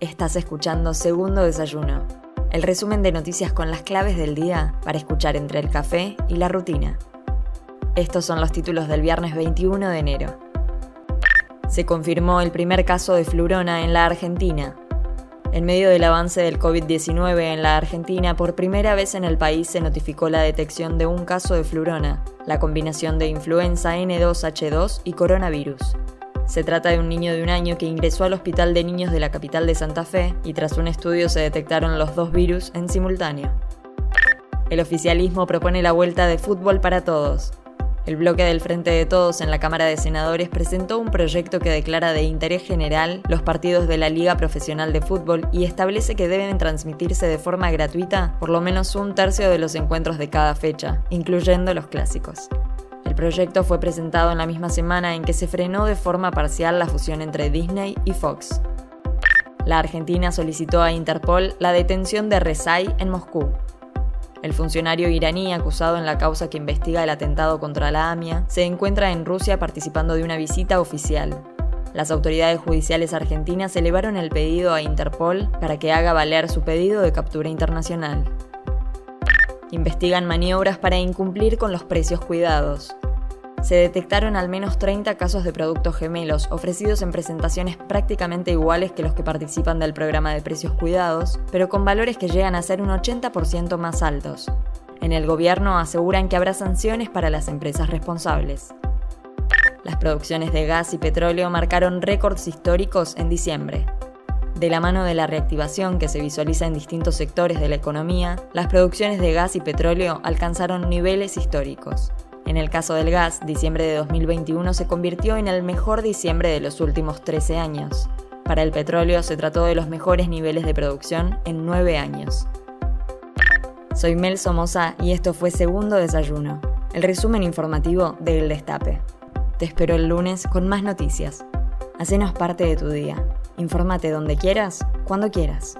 Estás escuchando Segundo Desayuno, el resumen de noticias con las claves del día para escuchar entre el café y la rutina. Estos son los títulos del viernes 21 de enero. Se confirmó el primer caso de flurona en la Argentina. En medio del avance del COVID-19 en la Argentina, por primera vez en el país se notificó la detección de un caso de flurona, la combinación de influenza N2H2 y coronavirus. Se trata de un niño de un año que ingresó al Hospital de Niños de la capital de Santa Fe y tras un estudio se detectaron los dos virus en simultáneo. El oficialismo propone la vuelta de fútbol para todos. El bloque del Frente de Todos en la Cámara de Senadores presentó un proyecto que declara de interés general los partidos de la Liga Profesional de Fútbol y establece que deben transmitirse de forma gratuita por lo menos un tercio de los encuentros de cada fecha, incluyendo los clásicos. Proyecto fue presentado en la misma semana en que se frenó de forma parcial la fusión entre Disney y Fox. La Argentina solicitó a Interpol la detención de Rezai en Moscú. El funcionario iraní acusado en la causa que investiga el atentado contra la AMIA se encuentra en Rusia participando de una visita oficial. Las autoridades judiciales argentinas elevaron el pedido a Interpol para que haga valer su pedido de captura internacional. Investigan maniobras para incumplir con los precios cuidados. Se detectaron al menos 30 casos de productos gemelos ofrecidos en presentaciones prácticamente iguales que los que participan del programa de precios cuidados, pero con valores que llegan a ser un 80% más altos. En el gobierno aseguran que habrá sanciones para las empresas responsables. Las producciones de gas y petróleo marcaron récords históricos en diciembre. De la mano de la reactivación que se visualiza en distintos sectores de la economía, las producciones de gas y petróleo alcanzaron niveles históricos. En el caso del gas, diciembre de 2021 se convirtió en el mejor diciembre de los últimos 13 años. Para el petróleo se trató de los mejores niveles de producción en 9 años. Soy Mel Somoza y esto fue Segundo Desayuno, el resumen informativo de El Destape. Te espero el lunes con más noticias. Hacenos parte de tu día. Infórmate donde quieras, cuando quieras.